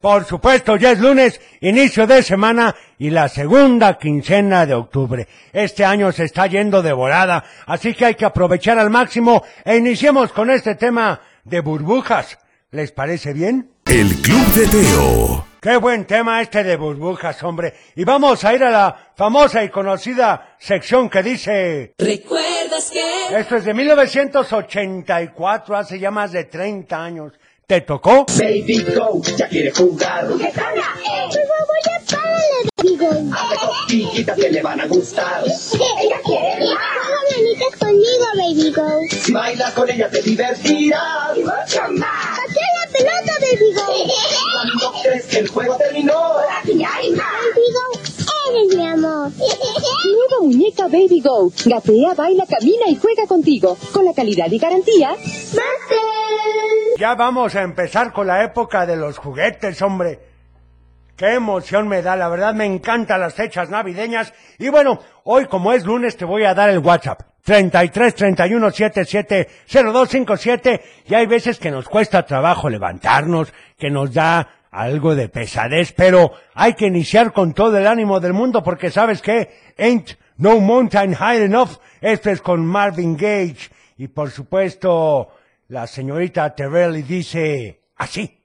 Por supuesto, ya es lunes, inicio de semana y la segunda quincena de octubre. Este año se está yendo de volada, así que hay que aprovechar al máximo e iniciemos con este tema de burbujas. ¿Les parece bien? El Club de Teo. Qué buen tema este de burbujas, hombre. Y vamos a ir a la famosa y conocida sección que dice... ¿Recuerdas que? Esto es de 1984, hace ya más de 30 años. ¿Te tocó? Baby Go, ya quiere jugar. Chiquitas que le van a gustar. Ella quiere manitas conmigo, baby go. Si bailas con ella te divertirás. Patea la pelota, baby go. Cuando crees que el juego terminó. Baby go, eres mi amor. Nueva muñeca Baby Go. Gatea, baila, camina y juega contigo. Con la calidad y garantía. Master. Ya vamos a empezar con la época de los juguetes, hombre. Qué emoción me da, la verdad me encantan las fechas navideñas. Y bueno, hoy como es lunes te voy a dar el WhatsApp. 33 31 77 0257 y hay veces que nos cuesta trabajo levantarnos, que nos da algo de pesadez, pero hay que iniciar con todo el ánimo del mundo porque sabes que ain't no mountain high enough. Esto es con Marvin Gage y por supuesto la señorita Terrelli dice así.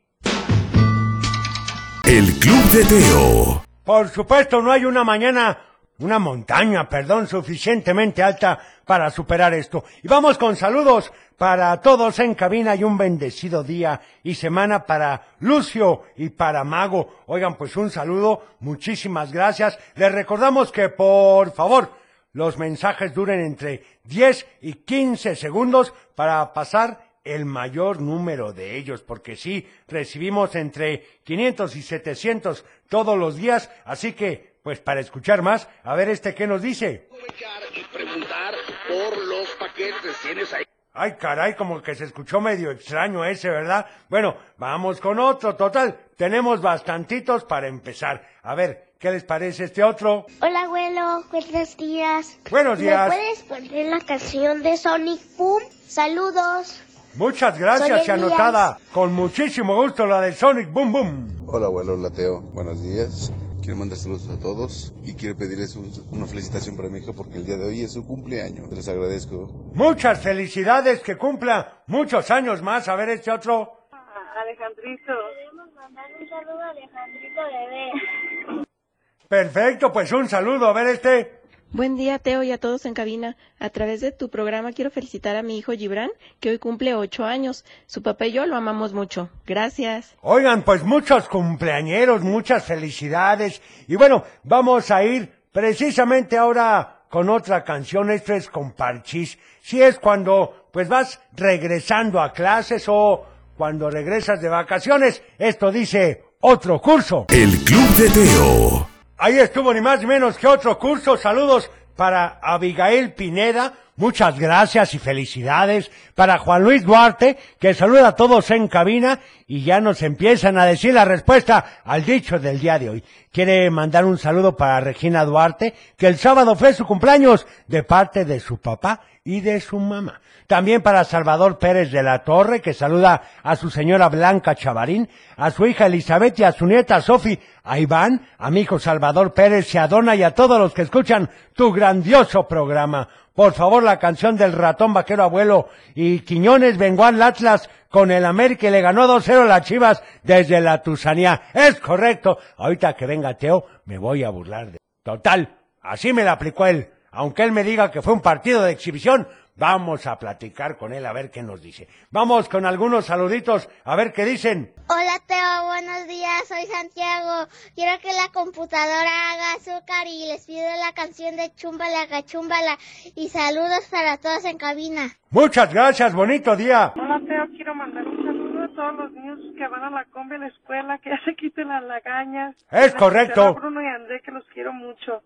El Club de Teo. Por supuesto, no hay una mañana, una montaña, perdón, suficientemente alta para superar esto. Y vamos con saludos para todos en cabina y un bendecido día y semana para Lucio y para Mago. Oigan, pues un saludo, muchísimas gracias. Les recordamos que por favor, los mensajes duren entre 10 y 15 segundos para pasar el mayor número de ellos, porque sí, recibimos entre 500 y 700 todos los días, así que, pues para escuchar más, a ver este qué nos dice. aprovechar y preguntar por los paquetes. Tienes ahí. Ay, caray, como que se escuchó medio extraño ese, ¿verdad? Bueno, vamos con otro, total, tenemos bastantitos para empezar. A ver, ¿qué les parece este otro? Hola, abuelo. Buenos días. Buenos días. ¿Me puedes poner la canción de Sonic Boom? Saludos. Muchas gracias anotada, con muchísimo gusto la de Sonic Boom Boom. Hola abuelo Lateo, buenos días. Quiero mandar saludos a todos y quiero pedirles un- una felicitación para mi hijo porque el día de hoy es su cumpleaños. Les agradezco. Muchas felicidades, que cumpla muchos años más. A ver este otro. Alejandrito. Queremos mandar un saludo a Alejandrito Bebé. Perfecto, pues un saludo. A ver este. Buen día, Teo, y a todos en cabina. A través de tu programa quiero felicitar a mi hijo Gibran, que hoy cumple ocho años. Su papá y yo lo amamos mucho. Gracias. Oigan, pues muchos cumpleañeros, muchas felicidades. Y bueno, vamos a ir precisamente ahora con otra canción. Esto es con Parchís. Si es cuando pues vas regresando a clases o cuando regresas de vacaciones. Esto dice otro curso. El Club de Teo. Ahí estuvo ni más ni menos que otro curso. Saludos para Abigail Pineda. Muchas gracias y felicidades. Para Juan Luis Duarte, que saluda a todos en cabina y ya nos empiezan a decir la respuesta al dicho del día de hoy. Quiere mandar un saludo para Regina Duarte, que el sábado fue su cumpleaños de parte de su papá y de su mamá. También para Salvador Pérez de la Torre, que saluda a su señora Blanca Chavarín, a su hija Elizabeth y a su nieta Sofi, a Iván, a mi hijo Salvador Pérez y a Donna y a todos los que escuchan tu grandioso programa. Por favor, la canción del ratón vaquero abuelo y Quiñones vengó al Atlas con el América y le ganó 2-0 a las Chivas desde la Tusanía. Es correcto. Ahorita que venga Teo, me voy a burlar de... Total, así me la aplicó él. Aunque él me diga que fue un partido de exhibición, vamos a platicar con él a ver qué nos dice. Vamos con algunos saluditos a ver qué dicen. Hola, Teo. Buenos días. Soy Santiago. Quiero que la computadora haga azúcar y les pido la canción de Chumbala, Gachumbala. Y saludos para todos en cabina. Muchas gracias, bonito día. Hola, Teo. Quiero mandar un saludo a todos los niños que van a la combi a la escuela, que ya se quiten las lagañas. Es correcto. A Bruno y André, que los quiero mucho.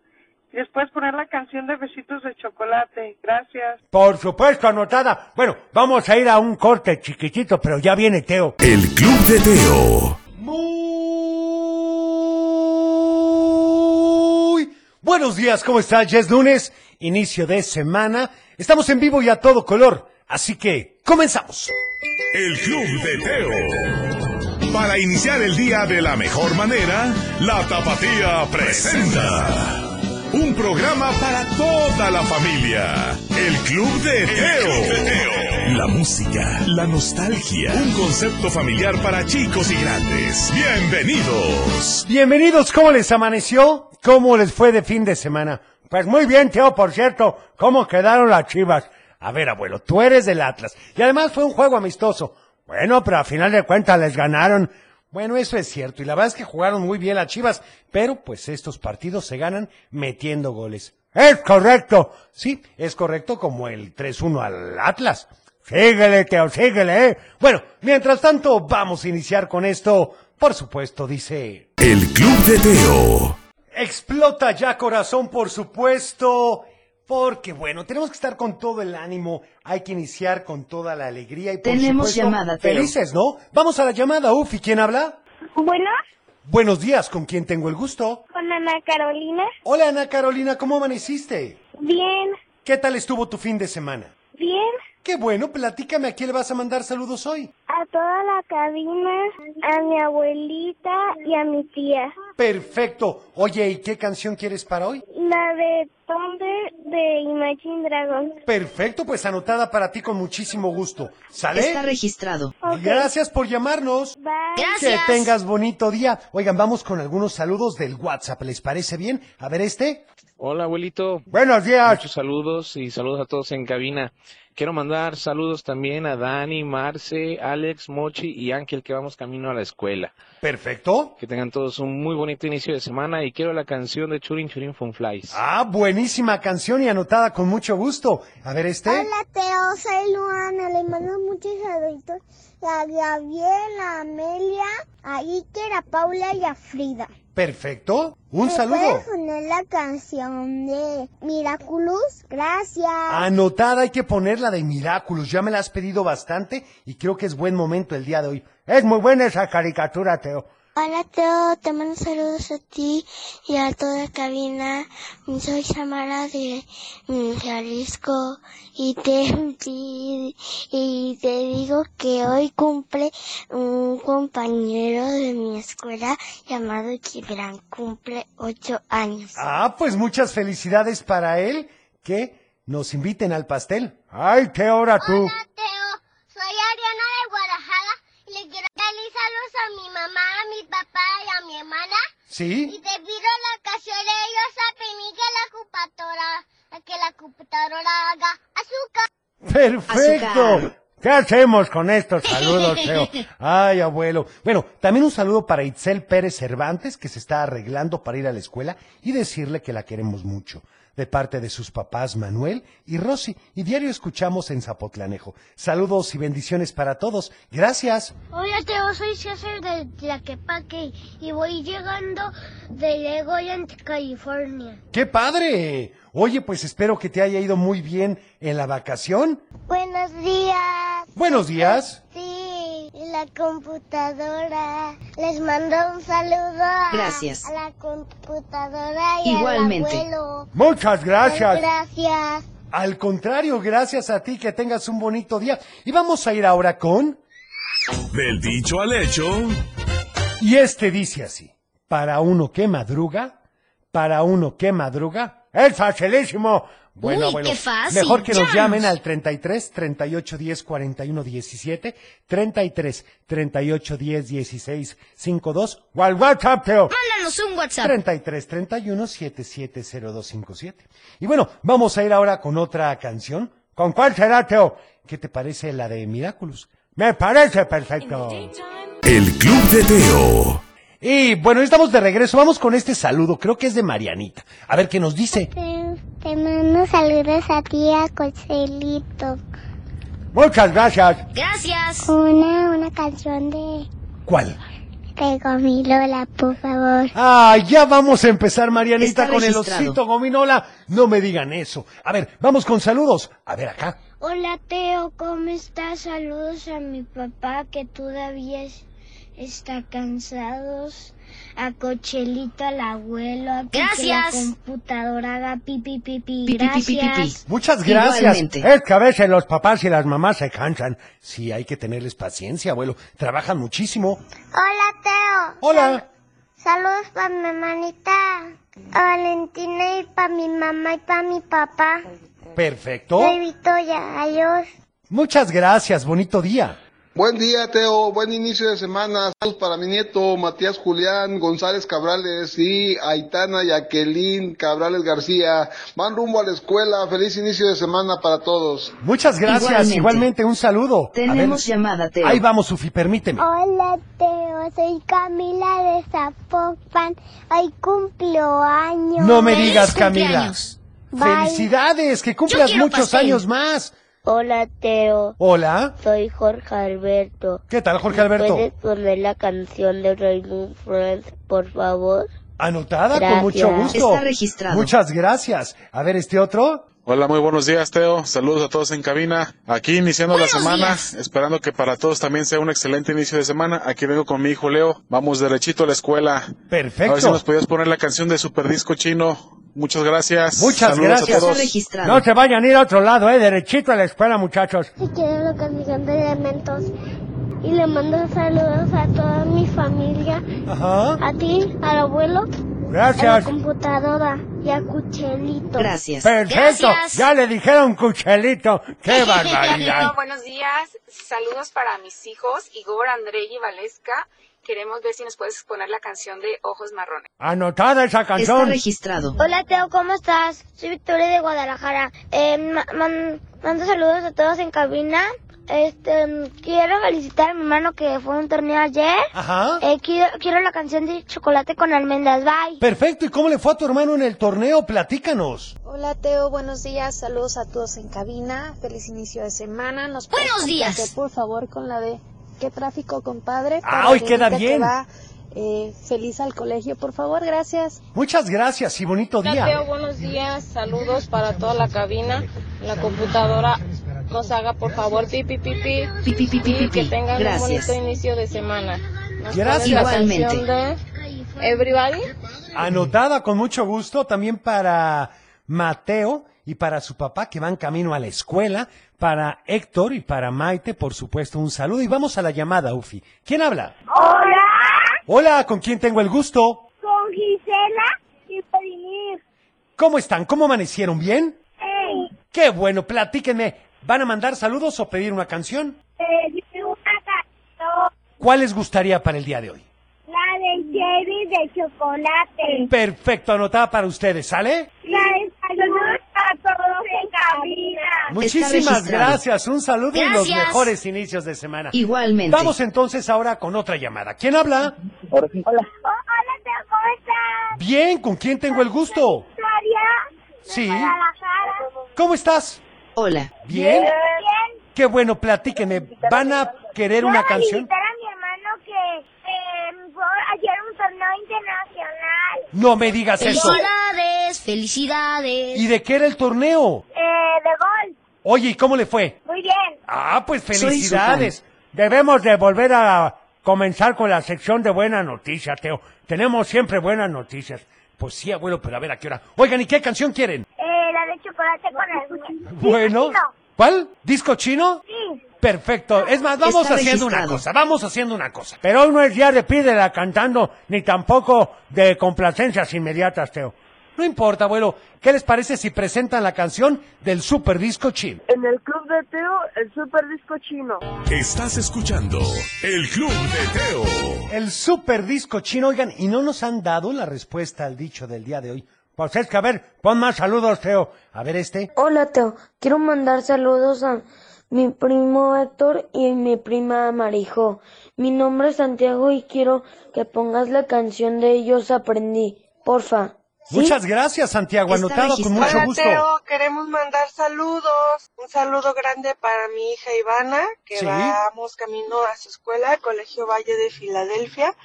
Y después poner la canción de Besitos de Chocolate. Gracias. Por supuesto, anotada. Bueno, vamos a ir a un corte chiquitito, pero ya viene Teo. El Club de Teo. Muy buenos días, ¿cómo estás? Ya es lunes, inicio de semana. Estamos en vivo y a todo color, así que comenzamos. El Club de Teo. Para iniciar el día de la mejor manera, la Tapatía presenta. Un programa para toda la familia. El Club de Teo. La música, la nostalgia. Un concepto familiar para chicos y grandes. Bienvenidos. Bienvenidos, ¿cómo les amaneció? ¿Cómo les fue de fin de semana? Pues muy bien, Teo, por cierto. ¿Cómo quedaron las chivas? A ver, abuelo, tú eres del Atlas. Y además fue un juego amistoso. Bueno, pero a final de cuentas les ganaron. Bueno, eso es cierto. Y la verdad es que jugaron muy bien las chivas. Pero pues estos partidos se ganan metiendo goles. Es correcto. Sí, es correcto como el 3-1 al Atlas. Síguele, Teo, síguele, ¿eh? Bueno, mientras tanto, vamos a iniciar con esto. Por supuesto, dice... El Club de Teo. Explota ya corazón, por supuesto. Porque bueno, tenemos que estar con todo el ánimo, hay que iniciar con toda la alegría y por Tenemos supuesto, llamada, Teo. felices, ¿no? Vamos a la llamada, Ufi, ¿quién habla? Bueno, Buenos días, ¿con quién tengo el gusto? con Ana Carolina. Hola Ana Carolina, ¿cómo amaneciste? Bien, ¿Qué tal estuvo tu fin de semana? Bien. Qué bueno, platícame, ¿a quién le vas a mandar saludos hoy? A toda la cabina, a mi abuelita y a mi tía. Perfecto. Oye, ¿y qué canción quieres para hoy? La de Thunder de Imagine Dragon. Perfecto, pues anotada para ti con muchísimo gusto. ¿Sale? Está registrado. Gracias por llamarnos. Bye. Que tengas bonito día. Oigan, vamos con algunos saludos del WhatsApp. ¿Les parece bien? A ver este. Hola, abuelito. Buenos días. Muchos saludos y saludos a todos en cabina. Quiero mandar saludos también a Dani, Marce, Alex, Mochi y Ángel que vamos camino a la escuela. Perfecto. Que tengan todos un muy bonito inicio de semana y quiero la canción de Churin Churin Funflies. Ah, buenísima canción y anotada con mucho gusto. A ver este. Hola Teo, soy Luana, le mando muchos saluditos a Gabriel, a Amelia, a Iker, a Paula y a Frida. Perfecto. Un ¿Me saludo. puedes poner la canción de Miraculous? Gracias. Anotada hay que ponerla de Miraculous. Ya me la has pedido bastante y creo que es buen momento el día de hoy. Es muy buena esa caricatura, Teo. Hola Teo, te mando saludos a ti y a toda la cabina. Soy Samara de mm, Jalisco y te, y, y te digo que hoy cumple un compañero de mi escuela llamado Gibran, cumple ocho años. Ah, pues muchas felicidades para él. Que nos inviten al pastel. Ay, qué hora tú. Teo, soy Ariana de Guadalajara y le quiero a mi mamá, a mi papá y a mi hermana. ¿Sí? Y te pido la canción de ellos a pedir que la computadora, que la computadora haga azúcar. Perfecto. Azúcar. ¿Qué hacemos con estos saludos, Teo? Ay, abuelo. Bueno, también un saludo para Itzel Pérez Cervantes, que se está arreglando para ir a la escuela y decirle que la queremos mucho. De parte de sus papás Manuel y Rosy. Y diario escuchamos en Zapotlanejo. Saludos y bendiciones para todos. Gracias. Hola Teo, soy César de Tlaquepaque y voy llegando de Legoland, California. ¡Qué padre! Oye, pues espero que te haya ido muy bien en la vacación. Buenos días. Buenos días. Sí, la computadora. Les mando un saludo a, Gracias. a la computadora y Igualmente. al abuelo. Muchas gracias. Gracias. Al contrario, gracias a ti, que tengas un bonito día. Y vamos a ir ahora con... Del dicho al hecho. Y este dice así, para uno que madruga, para uno que madruga, es facilísimo. Bueno, Uy, bueno, qué fácil. mejor que nos llamen al 33 38 10 41 17, 33 38 10 16 52 o al WhatsApp, Teo. Mándanos un WhatsApp. 33 31 770257. Y bueno, vamos a ir ahora con otra canción. ¿Con cuál será, Teo? ¿Qué te parece la de Miraculous? Me parece perfecto. El Club de Teo. Y bueno, estamos de regreso. Vamos con este saludo. Creo que es de Marianita. A ver qué nos dice. Te, mando saludos a ti, a Concelito. Muchas gracias. Gracias. Una, una canción de, ¿Cuál? de Gomilola, por favor. Ah, ya vamos a empezar, Marianita, Está con el osito gominola. No me digan eso. A ver, vamos con saludos. A ver acá. Hola Teo, ¿cómo estás? Saludos a mi papá que todavía es- está cansado. A Cochelito, al abuelo, a que Gracias. la computadora haga pipi pipi. Pi, pi, pi, pi, pi, pi. Gracias. Muchas gracias. Igualmente. Es que a veces los papás y las mamás se cansan. Sí, hay que tenerles paciencia, abuelo. Trabajan muchísimo. Hola Teo. Hola. Saludos para mi hermanita Valentina y para mi mamá y para mi papá. Perfecto. Soy Victoria, adiós. Muchas gracias. Bonito día. Buen día, Teo. Buen inicio de semana. Saludos para mi nieto Matías Julián González Cabrales y Aitana Jacqueline Cabrales García. Van rumbo a la escuela. Feliz inicio de semana para todos. Muchas gracias. Igualmente, Igualmente. un saludo. Tenemos llamada, Teo. Ahí vamos, Sufi, permíteme. Hola Teo, soy Camila de Zapopan. Hoy cumplo años. No me digas, Camila. Felicidades, que cumplas muchos pastel. años más. Hola Teo, Hola. soy Jorge Alberto. ¿Qué tal, Jorge Alberto? ¿Puedes poner la canción de Raymond Friends, por favor? Anotada con Gracias. mucho gusto. Está registrado. Muchas gracias. A ver, este otro. Hola, muy buenos días, Teo. Saludos a todos en cabina. Aquí iniciando la semana, días. esperando que para todos también sea un excelente inicio de semana. Aquí vengo con mi hijo Leo. Vamos derechito a la escuela. A ver si Perfecto. nos podías poner la canción de Super Disco Chino. Muchas gracias. Muchas Saludos gracias. a todos. No se vayan a ir a otro lado, eh. Derechito a la escuela, muchachos. Si quiero la canción de Elementos. Y le mando saludos a toda mi familia. Ajá. A ti, al abuelo, a la Gracias. computadora y a Cuchelito. Gracias. Perfecto. Gracias. Ya le dijeron cuchelito. Qué barbaridad. buenos días. Saludos para mis hijos, Igor, André y Valesca. Queremos ver si nos puedes poner la canción de Ojos Marrones. Anotada esa Está canción. registrado. Hola Teo, ¿cómo estás? Soy Victoria de Guadalajara. Eh, ma- man- mando saludos a todos en cabina. Este, quiero felicitar a mi hermano que fue a un torneo ayer. Ajá. Eh, quiero, quiero la canción de Chocolate con almendras. Bye. Perfecto. ¿Y cómo le fue a tu hermano en el torneo? Platícanos. Hola Teo, buenos días. Saludos a todos en cabina. Feliz inicio de semana. Nos Buenos días. por favor, con la de ¿Qué tráfico, compadre? Ah, hoy queda que bien. va, eh, feliz al colegio, por favor. Gracias. Muchas gracias y bonito día. buenos días. Saludos para toda la cabina. La computadora nos haga, por favor, pipi, pipi. Pi, pi, pi, pi, pi, pi. Gracias. inicio de semana. Nos Gracias. Igualmente. de Everybody. Anotada con mucho gusto también para Mateo y para su papá que van camino a la escuela, para Héctor y para Maite, por supuesto, un saludo. Y vamos a la llamada, Ufi. ¿Quién habla? Hola, Hola, ¿con quién tengo el gusto? con Gisela y Pedimir. ¿Cómo están? ¿Cómo amanecieron? ¿Bien? Hey, Qué bueno, platíquenme. ¿Van a mandar saludos o pedir una canción? pedí una canción. ¿Cuál les gustaría para el día de hoy? La de Jerry de chocolate. Perfecto, anotada para ustedes, ¿sale? La de saludos a todos en cabina. Muchísimas gracias, un saludo y los mejores inicios de semana. Igualmente. Vamos entonces ahora con otra llamada. ¿Quién habla? Hola. Teo, ¿cómo estás? Bien, ¿con quién tengo el gusto? María. Sí. ¿Cómo estás? Hola. Bien. Bien. Qué bueno, platíquenme. ¿Van a querer una canción? felicitar a mi hermano que eh, fue ayer un torneo internacional. No me digas eso. Felicidades, felicidades. ¿Y de qué era el torneo? Eh, de gol. Oye, ¿y cómo le fue? Muy bien. Ah, pues felicidades. Debemos de volver a comenzar con la sección de buenas noticias, Teo. Tenemos siempre buenas noticias. Pues sí, abuelo, pero a ver a qué hora. Oigan, ¿y qué canción quieren? La de chocolate con el Bueno. ¿Cuál? ¿Disco chino? Sí. Perfecto. Es más, vamos Está haciendo una cosa, vamos haciendo una cosa. Pero hoy no es día de pídela cantando, ni tampoco de complacencias inmediatas, Teo. No importa, abuelo. ¿Qué les parece si presentan la canción del Super Disco Chino? En el club de Teo, el super disco chino. Estás escuchando El Club de Teo. El Super Disco Chino, oigan, y no nos han dado la respuesta al dicho del día de hoy. Pues es que, a ver, pon más saludos, Teo. A ver este. Hola Teo, quiero mandar saludos a mi primo Héctor y mi prima Marijo. Mi nombre es Santiago y quiero que pongas la canción de Ellos Aprendí, porfa. Muchas gracias, Santiago. Está Anotado con mucho Hola, gusto. Teo, queremos mandar saludos. Un saludo grande para mi hija Ivana, que Sí. vamos camino a su escuela, Colegio Valle de Filadelfia.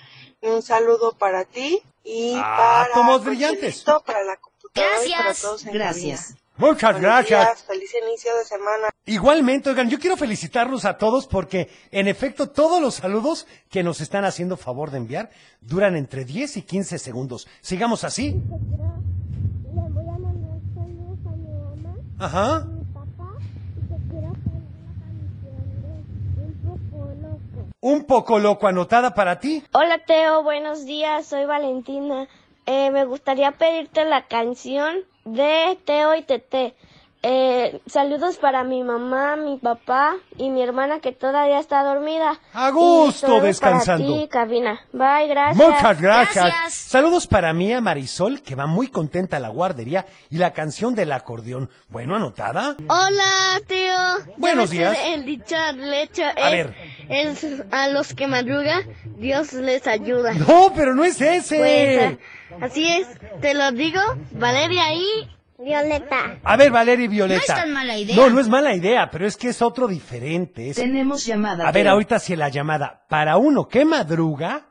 Un saludo para ti y Ah, para tomos brillantes. Para la computadora y para Gracias. todos en Gracias. cabina. Muchas Buenos gracias. días, feliz inicio de semana. Igualmente, oigan, yo quiero felicitarlos a todos porque, en efecto, todos los saludos que nos están haciendo favor de enviar duran entre 10 y 15 segundos. Sigamos así. Le voy a mandar saludos a mi mamá, Ajá. a mi papá y te quiero pedir la canción de Un poco loco. Un poco loco anotada para ti. Hola Teo, buenos días, soy Valentina. Eh, me gustaría pedirte la canción de Teo y Tete. Eh, saludos para mi mamá, mi papá y mi hermana que todavía está dormida. A gusto, descansando. Para ti, cabina. Bye, gracias. Muchas gracias. Gracias. Saludos para mí a Marisol, que va muy contenta a la guardería, y la canción del acordeón. Bueno, anotada. Hola, tío. Buenos días. El dicho al hecho A es, ver. es a los que madrugan, Dios les ayuda. No, pero no es ese. Pues, ah, así es, te lo digo, Valeria y Violeta. A ver, Valeria y Violeta. No es tan mala idea. No, no es mala idea, pero es que es otro diferente. es- Tenemos llamada. A ver, ahorita si la llamada. Para uno que madruga,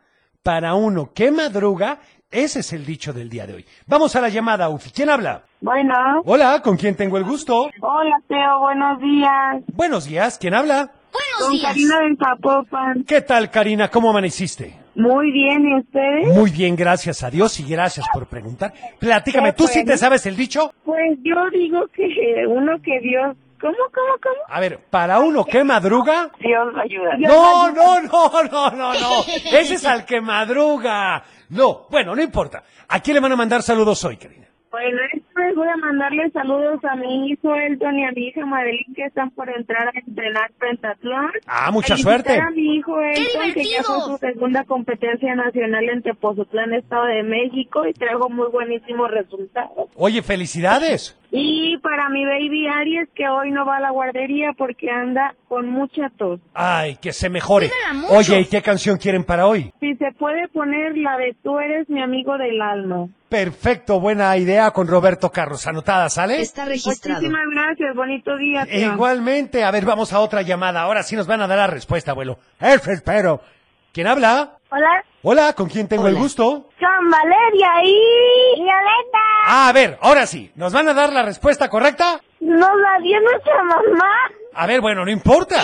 para uno que madruga, ese es el dicho del día de hoy. Vamos a la llamada, Ufi. ¿Quién habla? Bueno, Hola, ¿con quién tengo el gusto? hola Teo, buenos días. Buenos días, ¿quién habla? Buenos Con días. Karina de Zapopan. ¿Qué tal, Karina? ¿Cómo amaneciste? Muy bien, ¿y ustedes? Muy bien, gracias a Dios y gracias por preguntar. Platícame, ¿tú sí te sabes el dicho? Pues yo digo que uno que Dios... ¿Cómo, cómo, cómo? A ver, para uno que madruga. Dios lo ayuda. No, no, no, no, no, no. Ese es al que madruga. No, bueno, no importa. ¿A quién le van a mandar saludos hoy, Karina? Bueno, pues voy a mandarle saludos a mi hijo Elton y a mi hija Madeline que están por entrar a entrenar pentatlón. Ah, mucha Felicitar suerte. a mi hijo Elton que ya fue su segunda competencia nacional en Tepozotlán, Estado de México y trajo muy buenísimos resultados. Oye, felicidades. Y para mi baby Aries que hoy no va a la guardería porque anda con mucha tos. Ay, que se mejore. Oye, ¿y qué canción quieren para hoy? Si se puede poner la de tú eres mi amigo del alma. Perfecto, buena idea con Roberto Carlos. Anotada, ¿sale? Está registrado. Muchísimas gracias, bonito día. tío. Igualmente, a ver, vamos a otra llamada. Ahora sí nos van a dar la respuesta, abuelo. Eso espero. ¿Quién habla? Hola, Hola, ¿con quién tengo el gusto? son Valeria y Violeta. Ah, a ver, ahora sí. ¿Nos van a dar la respuesta correcta? Nos la dio nuestra mamá. A ver, bueno, no importa.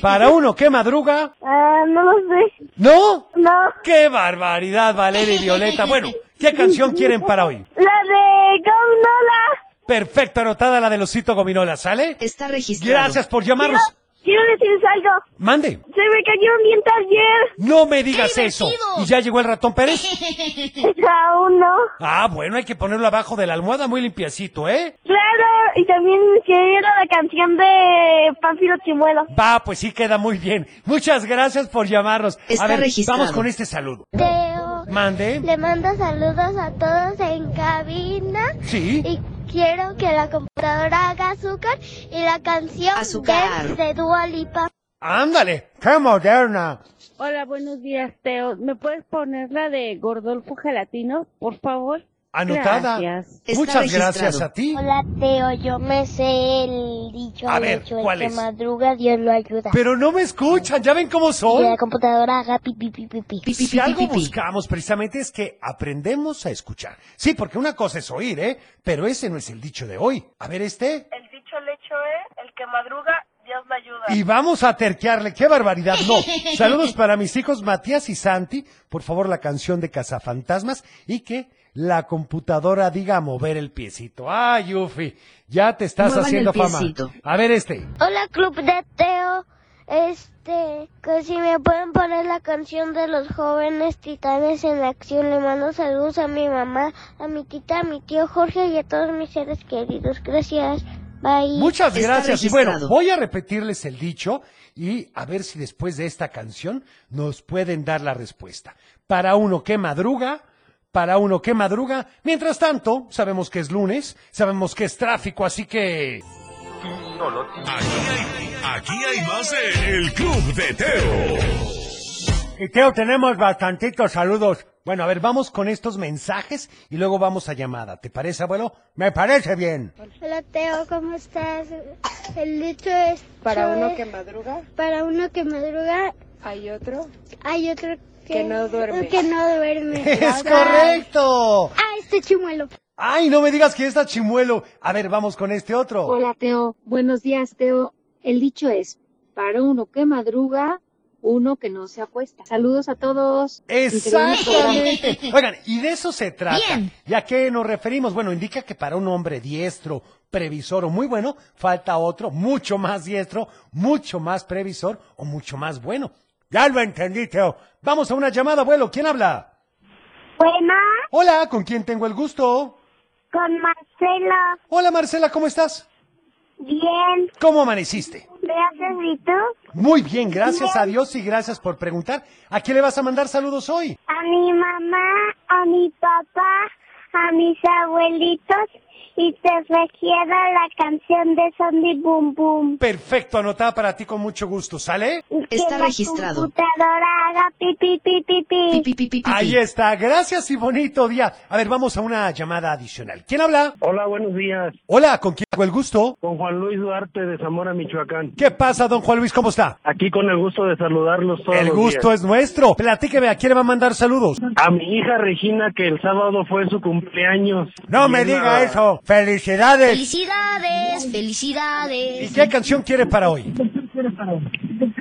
Para uno que madruga. Ah, no lo sé. ¿No? No. ¡Qué barbaridad, Valeria y Violeta! Bueno, ¿qué canción quieren para hoy? La de Gomnola. Perfecto, anotada la del osito gominola, ¿sale? Está registrado. Gracias por llamarnos. Quiero decirles algo. Mande. Se me cayó un diente ayer. No me digas ¡Qué eso. ¿Y ya llegó el ratón Pérez? Aún no. Ah, bueno, hay que ponerlo abajo de la almohada muy limpiecito, ¿eh? Claro, y también quiero la canción de Pánfilo Chimuelo. Va, pues sí queda muy bien. Muchas gracias por llamarnos. Está a ver, registrado. vamos con este saludo. Teo, Mande. le mando saludos a todos en cabina. Sí. Y quiero que la computadora haga azúcar y la canción Azúcar. De Dua Lipa. Ándale, qué moderna. Hola, buenos días, Teo. ¿Me puedes poner la de Gordolfo Gelatino, por favor? Anotada. Gracias. Muchas gracias a ti. Hola Teo, yo me sé el dicho A ver, hecho, el ¿cuál que es? madruga Dios lo ayuda. Pero no me escuchan, ¿ya ven cómo Y son? la computadora haga pi pi pi pi pi. Pi, pi, Si pi, algo pi, pi. buscamos precisamente es que aprendemos a escuchar. Sí, porque una cosa es oír, ¿eh? Pero ese no es el dicho de hoy. A ver este. El dicho al hecho es, el que madruga, Dios lo ayuda. Y vamos a terquearle, qué barbaridad, no. Saludos para mis hijos Matías y Santi, por favor la canción de Cazafantasmas y que la computadora diga mover el piecito. Ay, Ufi, ya te estás Muevan haciendo el fama. piecito. A ver este. Hola Club de Teo, este, que si me pueden poner la canción de los jóvenes titanes en acción, le mando saludos a mi mamá, a mi tita, a mi tío Jorge y a todos mis seres queridos. Gracias. Bye. Muchas gracias. Y bueno, voy a repetirles el dicho y a ver si después de esta canción nos pueden dar la respuesta. Para uno que madruga, para uno que madruga. Mientras tanto, sabemos que es lunes, sabemos que es tráfico, así que... Aquí hay, aquí hay más de El Club de Teo. Y Teo, tenemos bastantitos saludos Bueno, a ver, vamos con estos mensajes y luego vamos a llamada. ¿Te parece, abuelo? Me parece bien. Hola Teo, ¿cómo estás? El dicho es... Para uno que madruga. Para uno que madruga Hay otro hay otro que, Que no duerme. Que no duerme. ¡Es correcto! Ah, este chimuelo. Ay, no me digas que está chimuelo. A ver, vamos con este otro. Hola Teo, buenos días Teo. El dicho es, para uno que madruga, uno que no se acuesta. Saludos a todos. Exactamente. Oigan, y de eso se trata. Bien. ¿Ya que nos referimos? Bueno, indica que para un hombre diestro, previsor o muy bueno, falta otro mucho más diestro, mucho más previsor o mucho más bueno. Ya lo entendí, Teo. Vamos a una llamada, abuelo. ¿Quién habla? Buena, Hola, ¿con quién tengo el gusto? con Marcela. Hola, Marcela, ¿cómo estás? Bien, ¿Cómo amaneciste? gracias, ¿y tú? Muy bien, gracias a Dios y gracias por preguntar. ¿A quién le vas a mandar saludos hoy? A mi mamá, a mi papá, a mis abuelitos y te requiero la canción de Zombie Boom Boom. Perfecto, anotada para ti con mucho gusto, ¿sale? Está que la registrado. computadora haga pi pi pi pi pi. Pi, pi, pi, pi, pi. Ahí está, gracias y bonito día. A ver, vamos a una llamada adicional. ¿Quién habla? Hola, buenos días. Hola, ¿con quién el gusto? Con Juan Luis Duarte de Zamora, Michoacán. ¿Qué pasa, don Juan Luis? ¿Cómo está? Aquí con el gusto de saludarlos todos El los gusto días. es nuestro. Platíqueme, ¿a quién le va a mandar saludos? A mi hija Regina, que el sábado fue su cumpleaños. No Y me diga eso. ¡Felicidades! Felicidades, ¿Y felicidades. qué canción quiere para hoy?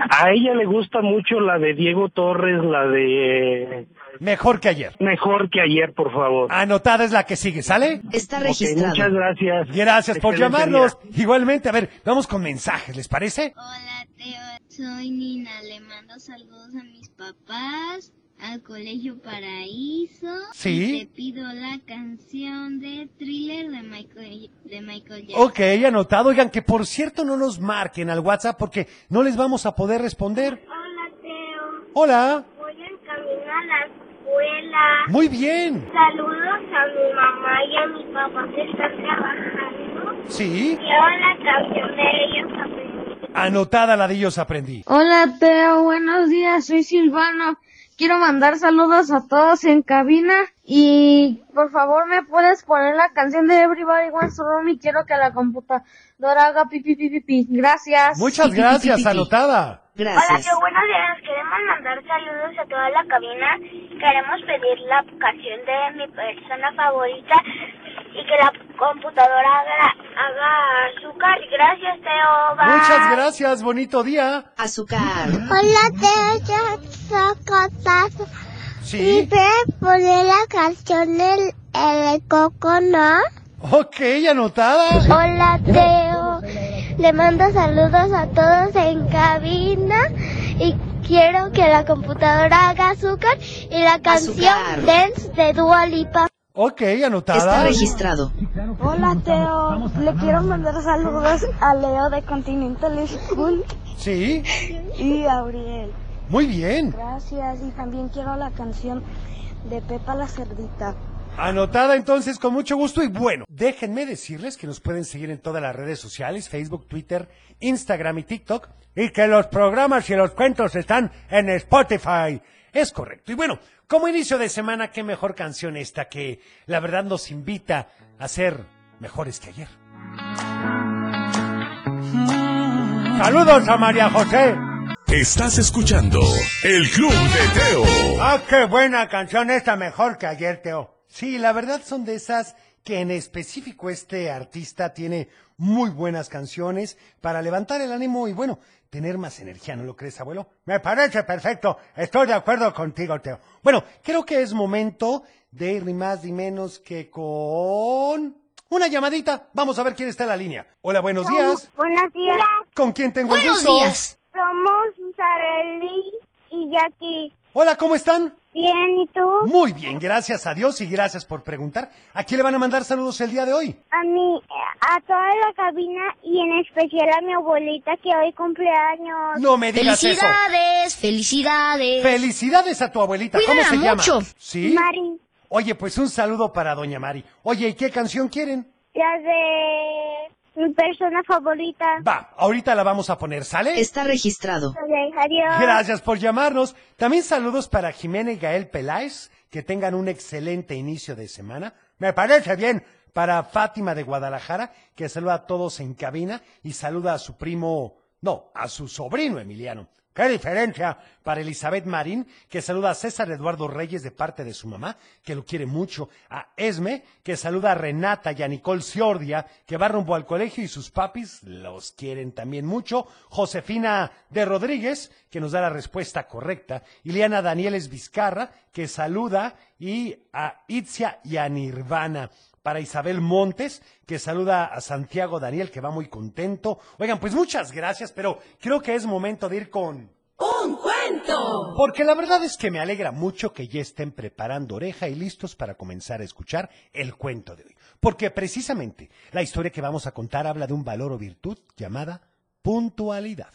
A ella le gusta mucho la de Diego Torres, la de Mejor que ayer. Mejor que ayer, por favor. Anotada es la que sigue, ¿sale? Está Ok, registrado. muchas gracias. Gracias por Excelente llamarnos. día. Igualmente, a ver, vamos con mensajes, ¿les parece? Hola Teo, soy Nina, le mando saludos a mis papás, al Colegio Paraíso. Sí. Y te pido la canción de Thriller de Michael, de Michael Jackson. Ok, anotado. Oigan, que por cierto no nos marquen al WhatsApp porque no les vamos a poder responder. Hola Teo, Hola. voy en camino a la escuela. Muy bien. Saludos a mi mamá y a mi papá que están trabajando. Sí. Quiero la canción de ellos también. Anotada la de ellos aprendí. Hola Teo, buenos días, soy Silvano. Quiero mandar saludos a todos en cabina y por favor me puedes poner la canción de Everybody Wants to Roll Me. Quiero que la computadora haga pipi pipi pipi. Gracias. Muchas Pi, pi, pi, gracias, pi, pi. anotada. Hola, Gracias. qué buenos días. Queremos mandar saludos a toda la cabina. Queremos pedir la canción de mi persona favorita y que la computadora haga, haga azúcar. Gracias, Teo. Bye. Muchas gracias, bonito día. Azúcar. Hola, Teo. Yo soy Cotazo. Sí. puedes poner la canción del el coco, no? Ok, anotada. Hola, Teo. Le mando saludos a todos en cabina y quiero que la computadora haga azúcar y la canción Azúcar. Dance de Dua Lipa. Ok, Está anotada. registrado. Hola Teo, le quiero mandar saludos a Leo de Continental School Sí. y a Auriel. Muy bien. Gracias y también quiero la canción de Pepa la Cerdita. Anotada entonces con mucho gusto y bueno, déjenme decirles que nos pueden seguir en todas las redes sociales, Facebook, Twitter, Instagram y TikTok y que los programas y los cuentos están en Spotify. Es correcto. Y bueno, como inicio de semana, qué mejor canción esta que la verdad nos invita a ser mejores que ayer. Saludos a María José. Estás escuchando El Club de Teo. Ah, qué buena canción esta, mejor que ayer, Teo. Sí, la verdad son de esas que en específico este artista tiene muy buenas canciones para levantar el ánimo y bueno, tener más energía, ¿no lo crees, abuelo? Me parece perfecto, estoy de acuerdo contigo, Teo. Bueno, creo que es momento de ir ni más ni menos que con una llamadita. Vamos a ver quién está en la línea. Hola, buenos días. Buenos días. ¿Con quién tengo el Buenos gusto? días. Somos Sareli y Jackie. Hola, ¿cómo están? Bien, ¿y tú? Muy bien, gracias a Dios y gracias por preguntar. ¿A quién le van a mandar saludos el día de hoy? A mí, a toda la cabina y en especial a mi abuelita que hoy cumpleaños. No me digas eso. Felicidades, felicidades. Felicidades a tu abuelita. ¿Cómo se llama? mucho. ¿Sí? Mari, Oye, pues un saludo para doña Mari. Oye, ¿y qué canción quieren? la de Mi persona favorita. Va, ahorita la vamos a poner, ¿sale? Está registrado. Ok, adiós. Gracias por llamarnos. También saludos para Jimena y Gael Peláez, que tengan un excelente inicio de semana. Me parece bien. Para Fátima de Guadalajara, que saluda a todos en cabina y saluda a su primo, no, a su sobrino Emiliano. ¡Qué diferencia! Para Elizabeth Marín, que saluda a César Eduardo Reyes de parte de su mamá, que lo quiere mucho. A Esme, que saluda a Renata y a Nicole Ciordia, que va rumbo al colegio y sus papis los quieren también mucho. Josefina de Rodríguez, que nos da la respuesta correcta. Ileana Danieles Vizcarra, que saluda y a Itzia y a Nirvana para Isabel Montes, que saluda a Santiago Daniel, que va muy contento. Oigan, pues muchas gracias, pero creo que es momento de ir con... ¡Un cuento! Porque la verdad es que me alegra mucho que ya estén preparando oreja y listos para comenzar a escuchar el cuento de hoy. Porque precisamente la historia que vamos a contar habla de un valor o virtud llamada puntualidad.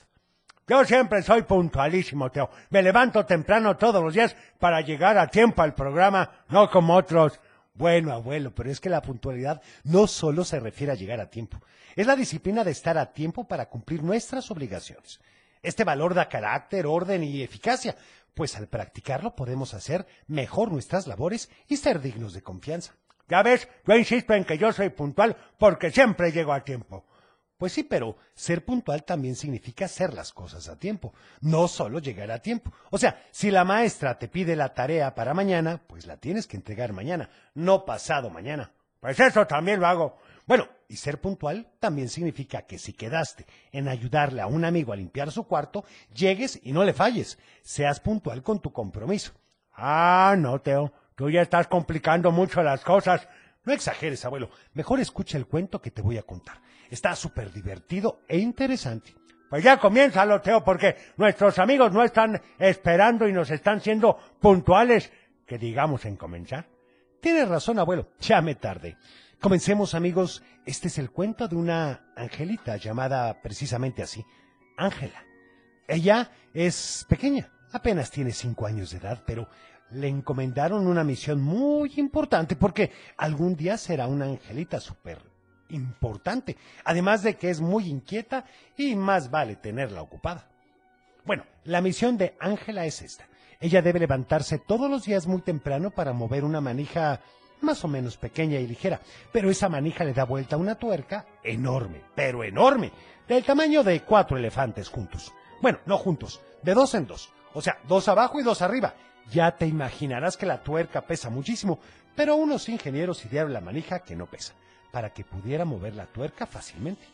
Yo siempre soy puntualísimo, Teo. Me levanto temprano todos los días para llegar a tiempo al programa, no como otros. Bueno, abuelo, pero es que la puntualidad no solo se refiere a llegar a tiempo, es la disciplina de estar a tiempo para cumplir nuestras obligaciones. Este valor da carácter, orden y eficacia, pues al practicarlo podemos hacer mejor nuestras labores y ser dignos de confianza. Ya ves, yo insisto en que yo soy puntual porque siempre llego a tiempo. Pues sí, pero ser puntual también significa hacer las cosas a tiempo, no solo llegar a tiempo. O sea, si la maestra te pide la tarea para mañana, pues la tienes que entregar mañana, no pasado mañana. Pues eso también lo hago. Bueno, y ser puntual también significa que si quedaste en ayudarle a un amigo a limpiar su cuarto, llegues y no le falles. Seas puntual con tu compromiso. Ah, no, Teo, tú ya estás complicando mucho las cosas. No exageres, abuelo. Mejor escucha el cuento que te voy a contar. Está súper divertido e interesante. Pues ya comiénzalo, Teo, porque nuestros amigos no están esperando y nos están siendo puntuales, que digamos en comenzar. Tienes razón, abuelo. Ya me tardé. Comencemos, amigos. Este es el cuento de una angelita llamada precisamente así, Ángela. Ella es pequeña, apenas tiene cinco años de edad, pero le encomendaron una misión muy importante porque algún día será una angelita súper importante, además de que es muy inquieta y más vale tenerla ocupada. Bueno, la misión de Ángela es esta. Ella debe levantarse todos los días muy temprano para mover una manija más o menos pequeña y ligera, pero esa manija le da vuelta una tuerca enorme, pero enorme, del tamaño de cuatro elefantes juntos. Bueno, no juntos, de dos en dos, o sea, dos abajo y dos arriba. Ya te imaginarás que la tuerca pesa muchísimo, pero unos ingenieros idearon la manija que no pesa, para que pudiera mover la tuerca fácilmente.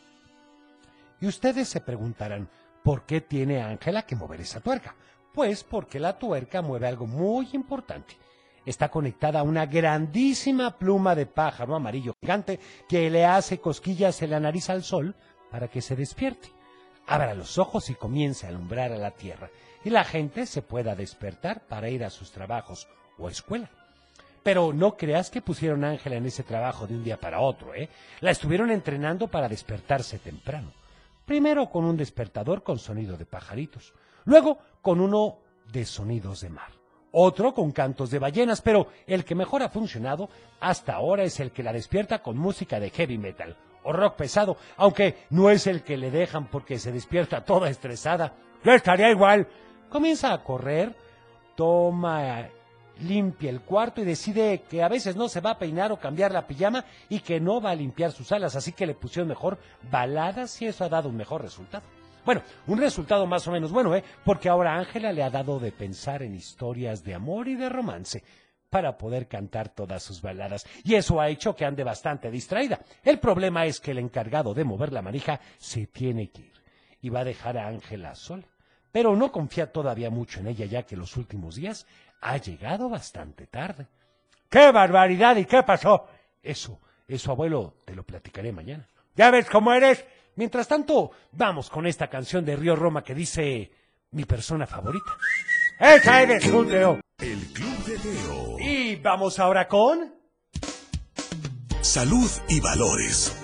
Y ustedes se preguntarán, ¿por qué tiene Ángela que mover esa tuerca? Pues porque la tuerca mueve algo muy importante. Está conectada a una grandísima pluma de pájaro amarillo gigante que le hace cosquillas en la nariz al sol para que se despierte. Abra los ojos y comience a alumbrar a la tierra, y la gente se pueda despertar para ir a sus trabajos o escuela. Pero no creas que pusieron a Ángela en ese trabajo de un día para otro, ¿eh? La estuvieron entrenando para despertarse temprano. Primero con un despertador con sonido de pajaritos, luego con uno de sonidos de mar, otro con cantos de ballenas, pero el que mejor ha funcionado hasta ahora es el que la despierta con música de heavy metal o rock pesado, aunque no es el que le dejan porque se despierta toda estresada. Yo estaría igual. Comienza a correr, toma limpia el cuarto y decide que a veces no se va a peinar o cambiar la pijama y que no va a limpiar sus alas, así que le pusieron mejor baladas y eso ha dado un mejor resultado. Bueno, un resultado más o menos bueno, ¿eh? Porque ahora Ángela le ha dado de pensar en historias de amor y de romance para poder cantar todas sus baladas. Y eso ha hecho que ande bastante distraída. El problema es que el encargado de mover la manija se tiene que ir y va a dejar a Ángela sola. Pero no confía todavía mucho en ella ya que los últimos días ha llegado bastante tarde. ¡Qué barbaridad! ¿Y qué pasó? Eso, eso, abuelo, te lo platicaré mañana. ¿Ya ves cómo eres? Mientras tanto, vamos con esta canción de Río Roma que dice mi persona favorita. ¡Esa eres tú, Teo! El Club de Teo. Y vamos ahora con... Salud y valores.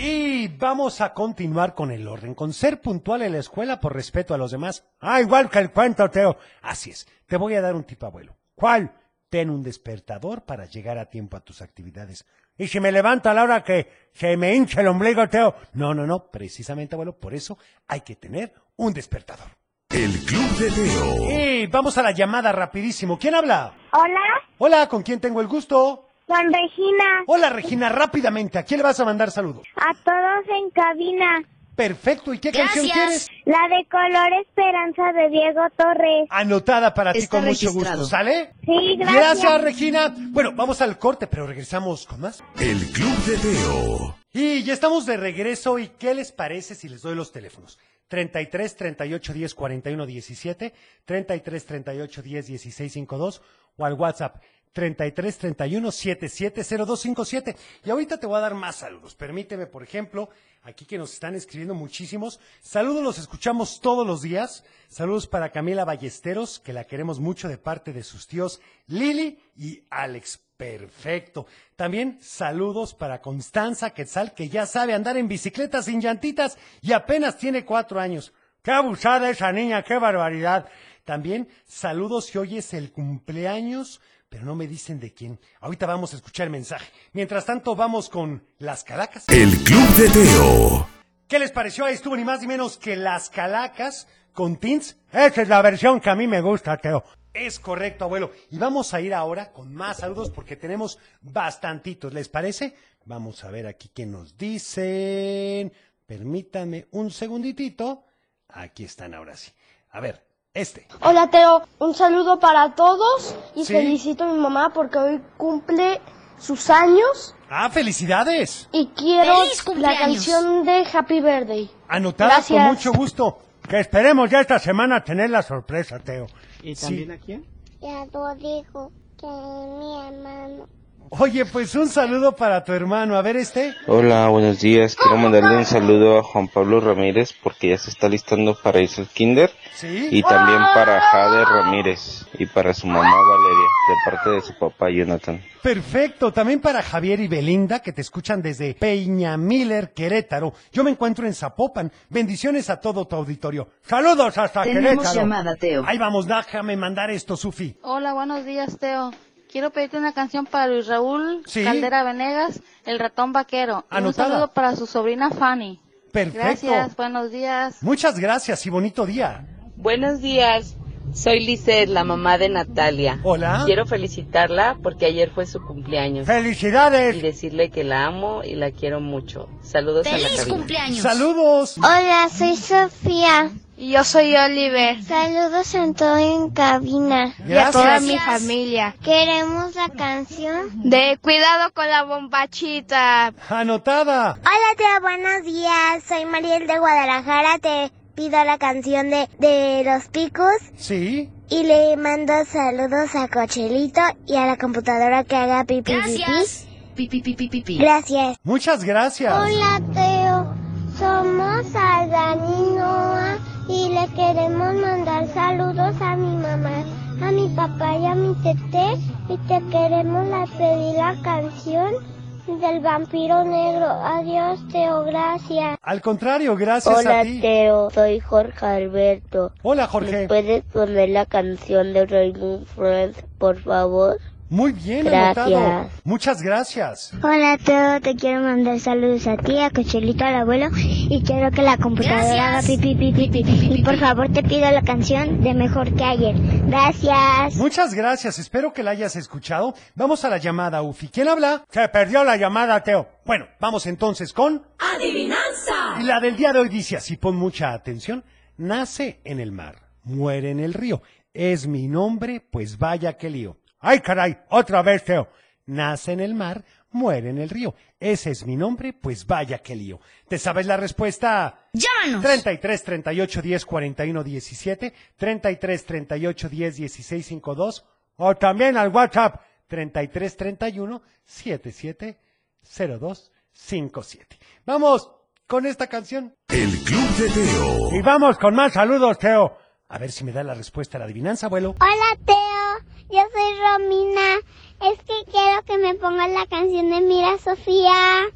Y vamos a continuar con el orden, con ser puntual en la escuela por respeto a los demás. Ah, igual que el cuento, Teo. Así es. Te voy a dar un tip, abuelo. ¿Cuál? Ten un despertador para llegar a tiempo a tus actividades. Y si me levanto a la hora que se me hincha el ombligo, Teo. No, no, no, precisamente, abuelo, por eso hay que tener un despertador. El Club de Teo. Y vamos a la llamada rapidísimo. ¿Quién habla? Hola, Hola, ¿con quién tengo el gusto? Con Regina. Hola, Regina, rápidamente. ¿A quién le vas a mandar saludos? A todos en cabina. Perfecto. ¿Y qué canción quieres? La de Color Esperanza de Diego Torres. Anotada para ti Está con mucho gusto. ¿Sale? Sí, gracias. Regina. Bueno, vamos al corte, pero regresamos con más. El Club de Teo. Y ya estamos de regreso. ¿Y qué les parece si les doy los teléfonos? 33 38 10 41 17, 33 38 10 16 52 o al WhatsApp 33 31 77 0257. Y ahorita te voy a dar más saludos. Permíteme, por ejemplo, aquí que nos están escribiendo muchísimos. Saludos, los escuchamos todos los días. Saludos para Camila Ballesteros, que la queremos mucho de parte de sus tíos Lili y Alex. Perfecto. También saludos para Constanza Quetzal, que ya sabe andar en bicicleta sin llantitas y apenas tiene cuatro años. Qué abusada esa niña, qué barbaridad. También saludos si hoy es el cumpleaños, pero no me dicen de quién. Ahorita vamos a escuchar el mensaje. Mientras tanto, vamos con las calacas. El Club de Teo. ¿Qué les pareció? Ahí estuvo ni más ni menos que las calacas con Tins. Esa es la versión que a mí me gusta, Teo. Es correcto, abuelo. Y vamos a ir ahora con más saludos porque tenemos bastantitos. ¿Les parece? Vamos a ver aquí qué nos dicen. Permítanme un segunditito. Aquí están ahora sí. A ver, este. Hola Teo, un saludo para todos y Sí. felicito a mi mamá porque hoy cumple sus años Ah, felicidades. y quiero ¡Feliz la canción de Happy Birthday. Anotada con Gracias. mucho gusto. Que esperemos ya esta semana tener la sorpresa, Teo. ¿Y Sí. también a quién? Ya lo dijo que mi hermano. Oye, pues un saludo para tu hermano. A ver este. Hola, buenos días. Quiero mandarle un saludo a Juan Pablo Ramírez porque ya se está listando para irse al kinder. Sí. Y también para Jade Ramírez y para su mamá Valeria, de parte de su papá Jonathan. Perfecto, también para Javier y Belinda que te escuchan desde Peña Miller, Querétaro. Yo me encuentro en Zapopan. Bendiciones a todo tu auditorio. Saludos hasta Tenemos Querétaro. llamada, Teo. Ahí vamos, déjame mandar esto, Sufi. Hola, buenos días, Teo. Quiero pedirte una canción para Luis Raúl Sí. Caldera Venegas, El ratón vaquero. Y un saludo para su sobrina Fanny. Perfecto. Gracias, buenos días. Muchas gracias y bonito día. Buenos días, soy Lizeth, la mamá de Natalia. Hola. Quiero felicitarla porque ayer fue su cumpleaños. ¡Felicidades! Y decirle que la amo y la quiero mucho. Saludos a la cabina. Saludos. Hola, soy Sofía. Y yo soy Oliver. Saludos a todos en cabina. Y a toda Gracias. mi familia. Queremos la canción. De cuidado con la bombachita. Anotada. Hola, tía, buenos días. Soy Mariel de Guadalajara. Te pido la canción de, de Los Picos. Sí. Y le mando saludos a Cochelito y a la computadora que haga pipi Gracias. Pipi, pipi, pipi. Gracias. Muchas gracias. Hola, Teo. Somos Adán y Noah y le queremos mandar saludos a mi mamá, a mi papá y a mi tete y te queremos la pedir la canción del vampiro negro. Adiós, Teo, gracias. Al contrario, gracias a ti. Teo. Soy Jorge Alberto. Hola, Jorge. puedes poner la canción de Raymond Friends, por favor? Muy bien Gracias. anotado. Muchas gracias. Hola Teo, te quiero mandar saludos a ti, a Cochelito, al abuelo y quiero que la computadora haga pipi pipi pipi. Y por favor te pido la canción de Mejor que ayer. Gracias. Muchas gracias, espero que la hayas escuchado. Vamos a la llamada, Ufi. ¿Quién habla? Se perdió la llamada, Teo. Bueno, vamos entonces con... Adivinanza. Y la del día de hoy dice así, pon mucha atención. Nace en el mar, muere en el río. Es mi nombre, pues vaya que lío. ¡Ay, caray! Otra vez, Teo. Nace en el mar, muere en el río. Ese es mi nombre, pues vaya que lío. ¿Te sabes la respuesta? Llámanos. 33 38 10 41 17, 33 38 10 16 52 o también al WhatsApp 33 31 77 02 57. Vamos con esta canción. El Club de Teo. Y vamos con más saludos, Teo. A ver si me da la respuesta a la adivinanza, abuelo. Hola Teo, yo soy Romina. Es que quiero que me pongas la canción de Mira Sofía.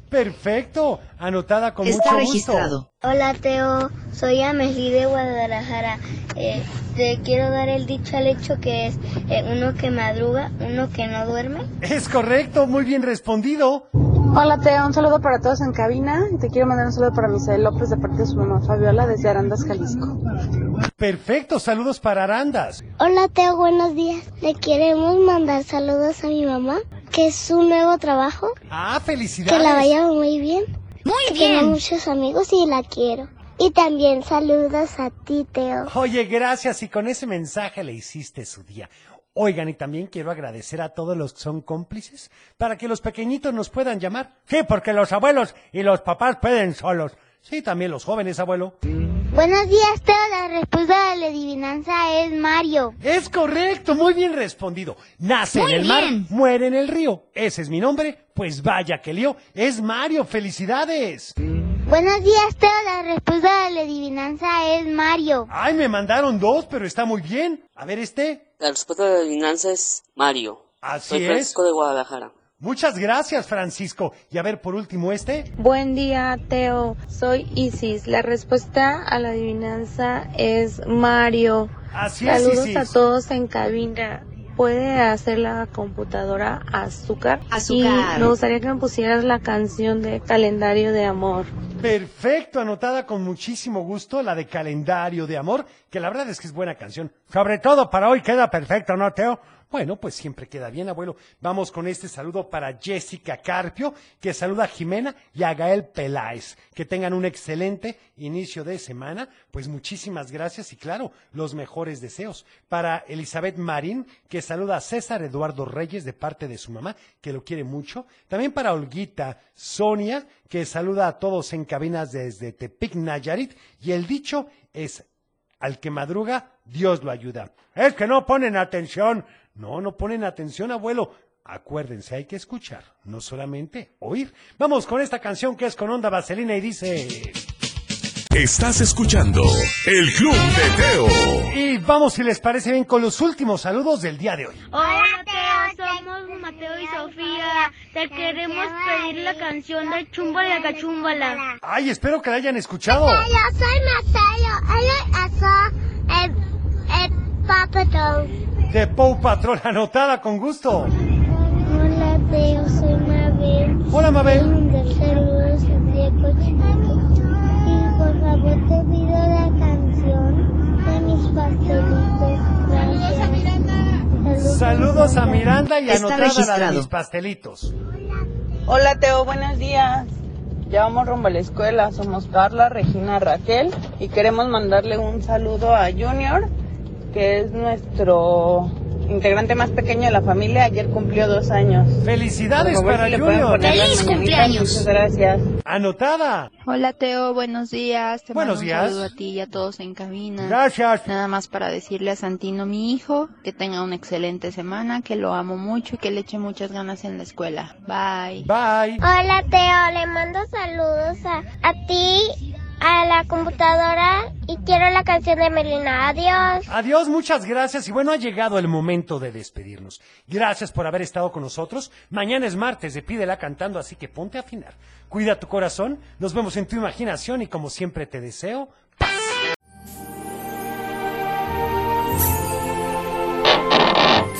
Perfecto, anotada con Está mucho registrado. gusto. Hola Teo, soy Amelie de Guadalajara. Eh, te quiero dar el dicho al hecho que es eh, uno que madruga, uno que no duerme. Es correcto, muy bien respondido. Hola Teo, un saludo para todos en cabina y te quiero mandar un saludo para Misael López de parte de su mamá Fabiola desde Arandas, Jalisco. Perfecto, saludos para Arandas. Hola Teo, buenos días. Le queremos mandar saludos a mi mamá, que es su nuevo trabajo. Ah, felicidades. Que la vaya muy bien. Muy que bien. Tengo muchos amigos y la quiero. Y también saludos a ti, Teo. Oye, gracias. Y con ese mensaje le hiciste su día. Oigan, y también quiero agradecer a todos los que son cómplices para que los pequeñitos nos puedan llamar. Sí, porque los abuelos y los papás pueden solos. Sí, también los jóvenes, abuelo. Buenos días, Teo. La respuesta de la adivinanza es Mario. Es correcto, muy bien respondido. Nace Muy en el mar, muere en el río. Ese es mi nombre. Pues vaya que lío. Es Mario. Felicidades. Buenos días, Teo. La respuesta de la adivinanza es Mario. Ay, me mandaron dos, pero está muy bien. A ver este. La respuesta de la adivinanza es Mario. Así Soy es. Francisco de Guadalajara. Muchas gracias, Francisco. Y a ver, por último, este. Buen día Teo, soy Isis. La respuesta a la adivinanza es Mario. Así es, Saludos Isis. a todos en cabina. ¿Puede hacer la computadora azúcar? Azúcar. Y me gustaría que me pusieras la canción de Calendario de Amor. Perfecto, anotada con muchísimo gusto, la de Calendario de Amor, que la verdad es que es buena canción. Sobre todo para hoy queda perfecto, ¿no, Teo? Bueno, pues siempre queda bien, abuelo. Vamos con este saludo para Jessica Carpio, que saluda a Jimena y a Gael Peláez. Que tengan un excelente inicio de semana. Pues muchísimas gracias y claro, los mejores deseos. Para Elizabeth Marín, que saluda a César Eduardo Reyes de parte de su mamá, que lo quiere mucho. También para Olguita Sonia, que saluda a todos en cabinas desde Tepic Nayarit. Y el dicho es al que madruga, Dios lo ayuda. Es que no ponen atención. No, no ponen atención, abuelo. Acuérdense, hay que escuchar, no solamente oír. Vamos con esta canción que es con onda vaselina y dice... Estás escuchando El Club de Teo. Y vamos, si les parece bien, con los últimos saludos del día de hoy. Hola, Teo. Somos Mateo y Sofía. Te queremos pedir la canción de Chumbala Cachumbala. Ay, espero que la hayan escuchado. Yo soy Mateo. Ella es el, el. De Pow Patrol, anotada con gusto. Hola, Teo. Soy Mabel. Hola, Mabel. Saludos a Diego Chiquito. Y por favor te pido la canción de mis pastelitos. Gracias. Saludos a Miranda y Está anotada la de registrado. mis pastelitos. Hola Teo, buenos días. Ya vamos rumbo a la escuela. Somos Carla, Regina, Raquel y queremos mandarle un saludo a Junior, que es nuestro integrante más pequeño de la familia. Ayer cumplió dos años. Felicidades favor, para si Junior. ¡Feliz cumpleaños! Muchas gracias. Anotada. Hola Teo, buenos días. Te Buenos mando días. un saludo a ti y a todos en cabina. Gracias. Nada más para decirle a Santino, mi hijo, que tenga una excelente semana, que lo amo mucho y que le eche muchas ganas en la escuela. Bye. Bye. Hola Teo, le mando saludos a, a ti, a la computadora y quiero la canción de Melina. Adiós. Adiós, muchas gracias. Y bueno, ha llegado el momento de despedirnos. Gracias por haber estado con nosotros. Mañana es martes de Pídela Cantando, así que ponte a afinar. Cuida tu corazón. Nos vemos en tu imaginación y como siempre te deseo paz.